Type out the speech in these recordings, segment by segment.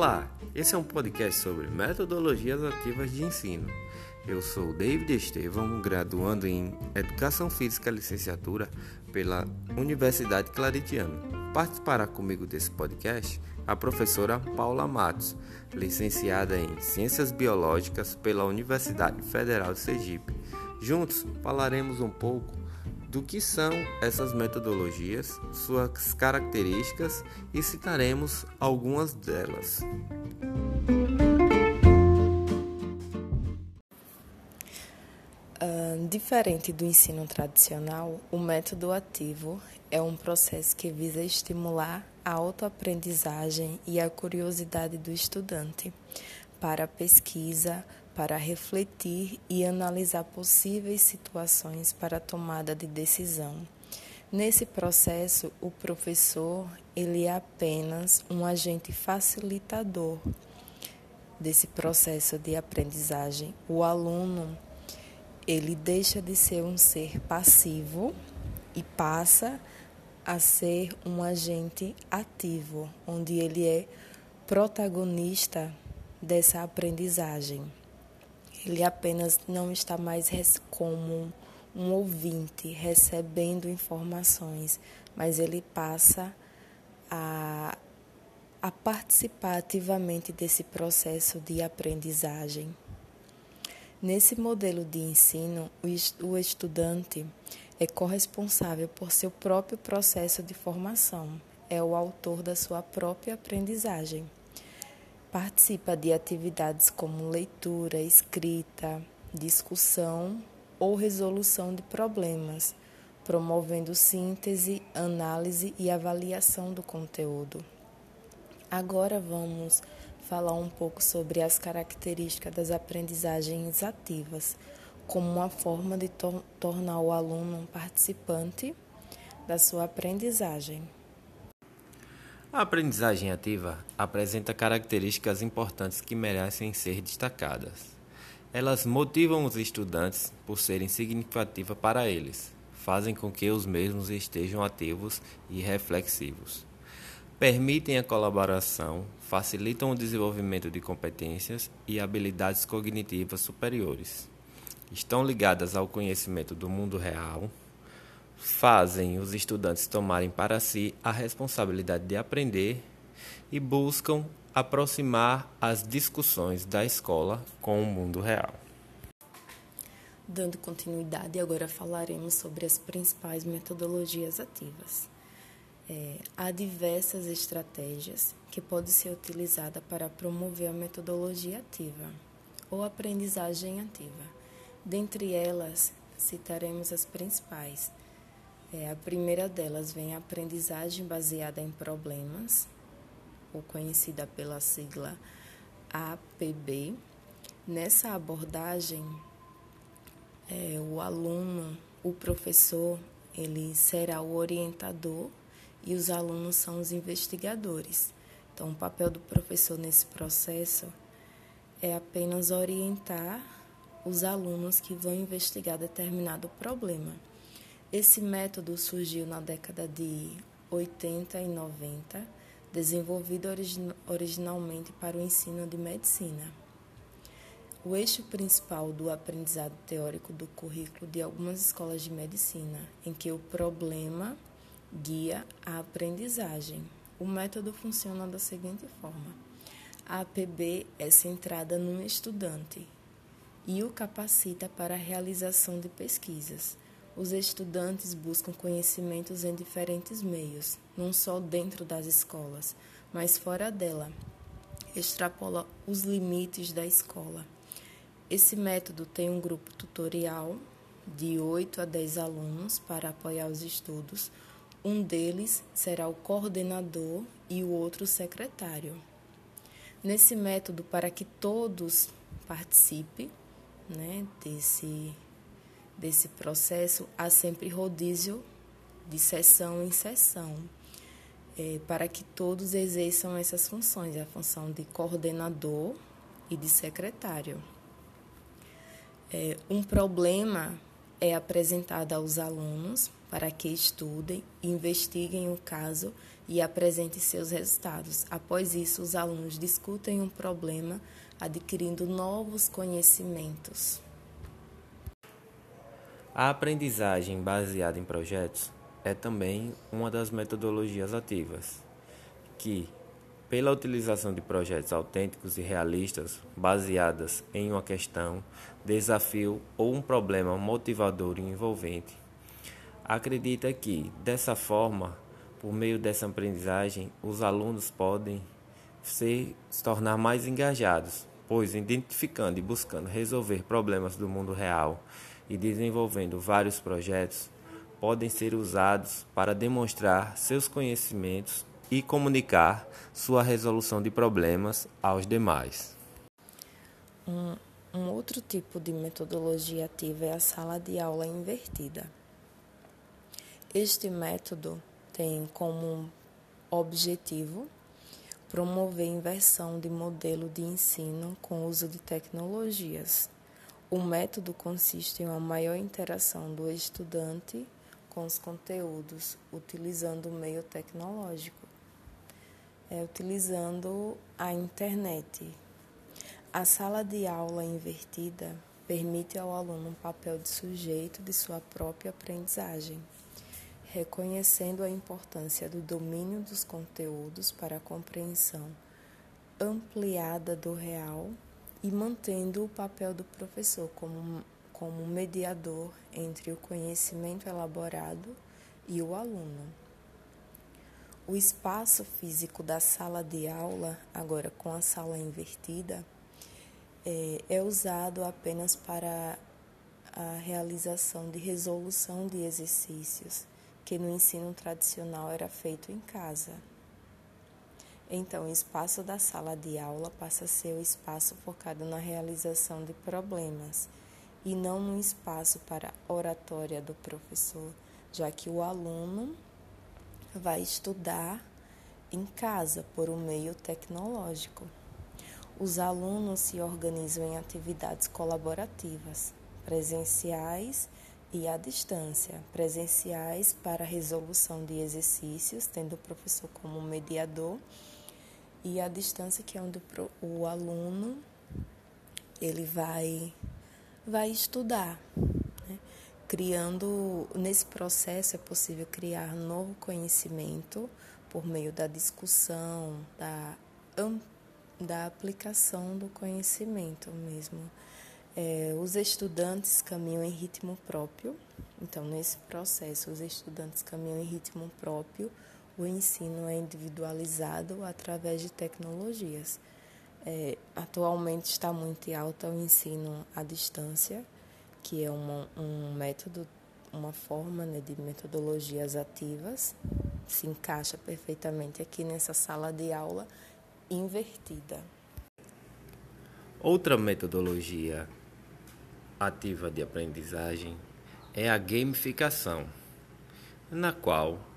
Olá, esse é um podcast sobre metodologias ativas de ensino. Eu sou David Estevão, graduando em Educação Física Licenciatura pela Universidade Claritiano. Participará comigo desse podcast a professora Paula Matos, licenciada em Ciências Biológicas pela Universidade Federal de Sergipe. Juntos falaremos um pouco do que são essas metodologias, suas características e citaremos algumas delas. Uh, diferente do ensino tradicional, o método ativo é um processo que visa estimular a autoaprendizagem e a curiosidade do estudante para a pesquisa, para refletir e analisar possíveis situações para tomada de decisão. Nesse processo, o professor ele é apenas um agente facilitador desse processo de aprendizagem. O aluno ele deixa de ser um ser passivo e passa a ser um agente ativo, onde ele é protagonista dessa aprendizagem. Ele apenas não está mais como um ouvinte recebendo informações, mas ele passa a, a participar ativamente desse processo de aprendizagem. Nesse modelo de ensino, o estudante é corresponsável por seu próprio processo de formação, é o autor da sua própria aprendizagem. Participa de atividades como leitura, escrita, discussão ou resolução de problemas, promovendo síntese, análise e avaliação do conteúdo. Agora vamos falar um pouco sobre as características das aprendizagens ativas, como uma forma de to tornar o aluno um participante da sua aprendizagem. A aprendizagem ativa apresenta características importantes que merecem ser destacadas. Elas motivam os estudantes por serem significativas para eles, fazem com que os mesmos estejam ativos e reflexivos. Permitem a colaboração, facilitam o desenvolvimento de competências e habilidades cognitivas superiores. Estão ligadas ao conhecimento do mundo real, fazem os estudantes tomarem para si a responsabilidade de aprender e buscam aproximar as discussões da escola com o mundo real. Dando continuidade, agora falaremos sobre as principais metodologias ativas. É, há diversas estratégias que podem ser utilizadas para promover a metodologia ativa ou aprendizagem ativa. Dentre elas, citaremos as principais, é, a primeira delas vem a aprendizagem baseada em problemas, ou conhecida pela sigla APB. Nessa abordagem, é, o aluno, o professor, ele será o orientador e os alunos são os investigadores. Então, o papel do professor nesse processo é apenas orientar os alunos que vão investigar determinado problema. Esse método surgiu na década de 80 e 90, desenvolvido origin originalmente para o ensino de medicina. O eixo principal do aprendizado teórico do currículo de algumas escolas de medicina, em que o problema guia a aprendizagem. O método funciona da seguinte forma: a APB é centrada no estudante e o capacita para a realização de pesquisas. Os estudantes buscam conhecimentos em diferentes meios, não só dentro das escolas, mas fora dela. Extrapola os limites da escola. Esse método tem um grupo tutorial de 8 a 10 alunos para apoiar os estudos. Um deles será o coordenador e o outro o secretário. Nesse método, para que todos participem né, desse desse processo, há sempre rodízio de sessão em sessão, é, para que todos exerçam essas funções, a função de coordenador e de secretário. É, um problema é apresentado aos alunos para que estudem, investiguem o caso e apresentem seus resultados. Após isso, os alunos discutem um problema, adquirindo novos conhecimentos. A aprendizagem baseada em projetos é também uma das metodologias ativas, que, pela utilização de projetos autênticos e realistas baseadas em uma questão, desafio ou um problema motivador e envolvente, acredita que, dessa forma, por meio dessa aprendizagem, os alunos podem ser, se tornar mais engajados, pois identificando e buscando resolver problemas do mundo real e desenvolvendo vários projetos, podem ser usados para demonstrar seus conhecimentos e comunicar sua resolução de problemas aos demais. Um, um outro tipo de metodologia ativa é a sala de aula invertida. Este método tem como objetivo promover inversão de modelo de ensino com uso de tecnologias. O método consiste em uma maior interação do estudante com os conteúdos, utilizando o meio tecnológico, é, utilizando a internet. A sala de aula invertida permite ao aluno um papel de sujeito de sua própria aprendizagem, reconhecendo a importância do domínio dos conteúdos para a compreensão ampliada do real e mantendo o papel do professor como como mediador entre o conhecimento elaborado e o aluno. O espaço físico da sala de aula, agora com a sala invertida, é, é usado apenas para a realização de resolução de exercícios, que no ensino tradicional era feito em casa. Então, o espaço da sala de aula passa a ser o espaço focado na realização de problemas e não no espaço para oratória do professor, já que o aluno vai estudar em casa por um meio tecnológico. Os alunos se organizam em atividades colaborativas, presenciais e à distância. Presenciais para resolução de exercícios, tendo o professor como mediador, e à distância que é onde o aluno ele vai vai estudar. Né? Criando, nesse processo é possível criar novo conhecimento por meio da discussão, da, da aplicação do conhecimento mesmo. É, os estudantes caminham em ritmo próprio, então, nesse processo, os estudantes caminham em ritmo próprio, o ensino é individualizado através de tecnologias. É, atualmente está muito em alta o ensino à distância, que é uma, um método, uma forma né, de metodologias ativas, se encaixa perfeitamente aqui nessa sala de aula invertida. Outra metodologia ativa de aprendizagem é a gamificação, na qual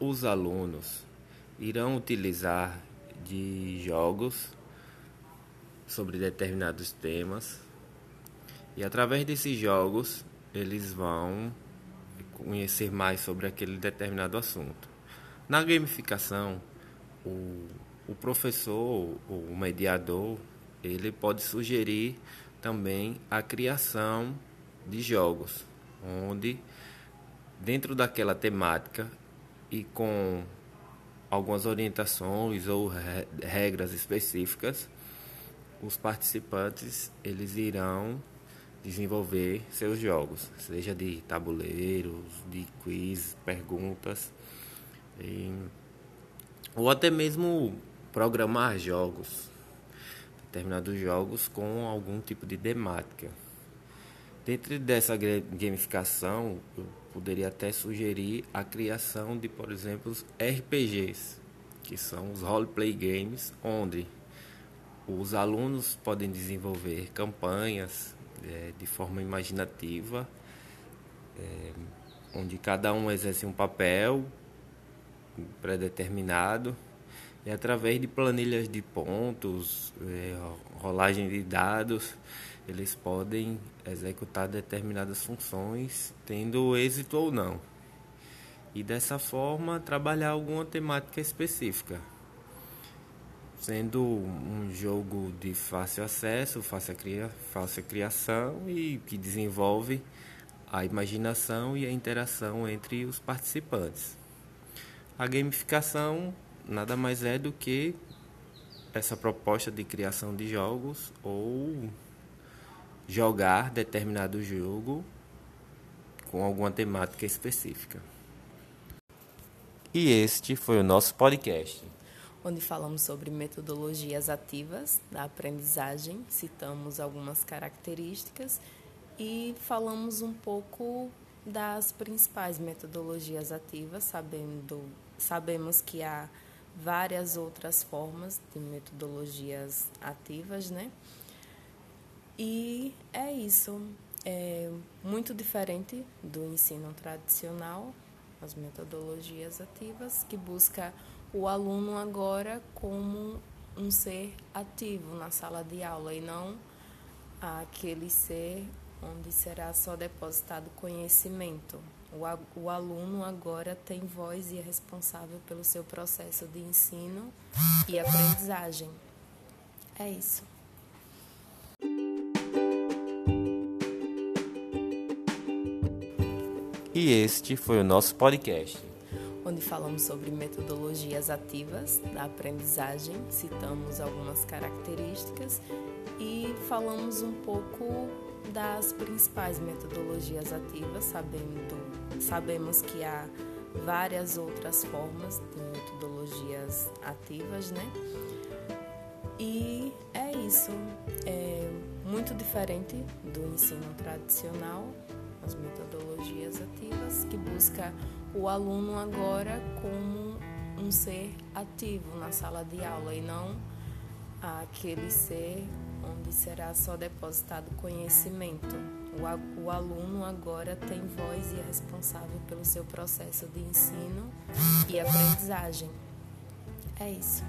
os alunos irão utilizar de jogos sobre determinados temas. E através desses jogos eles vão conhecer mais sobre aquele determinado assunto. Na gamificação, o, o professor, o mediador, ele pode sugerir também a criação de jogos, onde dentro daquela temática e com algumas orientações ou regras específicas, os participantes eles irão desenvolver seus jogos, seja de tabuleiros, de quiz, perguntas, e, ou até mesmo programar jogos, determinados jogos com algum tipo de temática. Dentro dessa gamificação, eu poderia até sugerir a criação de, por exemplo, RPGs, que são os roleplay games, onde os alunos podem desenvolver campanhas é, de forma imaginativa, é, onde cada um exerce um papel predeterminado e através de planilhas de pontos, é, rolagem de dados, eles podem executar determinadas funções, tendo êxito ou não. E dessa forma trabalhar alguma temática específica. Sendo um jogo de fácil acesso, fácil, cria, fácil criação e que desenvolve a imaginação e a interação entre os participantes. A gamificação nada mais é do que essa proposta de criação de jogos ou jogar determinado jogo com alguma temática específica. E este foi o nosso podcast. Onde falamos sobre metodologias ativas da aprendizagem, citamos algumas características e falamos um pouco das principais metodologias ativas, sabendo, sabemos que há várias outras formas de metodologias ativas, né? E é isso. É muito diferente do ensino tradicional, as metodologias ativas, que busca o aluno agora como um ser ativo na sala de aula e não aquele ser onde será só depositado conhecimento. O, o aluno agora tem voz e é responsável pelo seu processo de ensino e aprendizagem. É isso. E este foi o nosso podcast. Onde falamos sobre metodologias ativas da aprendizagem, citamos algumas características e falamos um pouco das principais metodologias ativas, sabendo, sabemos que há várias outras formas de metodologias ativas, né? E é isso. É muito diferente do ensino tradicional, as metodologias ativas, que busca o aluno agora como um ser ativo na sala de aula e não aquele ser onde será só depositado conhecimento. O, o aluno agora tem voz e é responsável pelo seu processo de ensino e aprendizagem. É isso.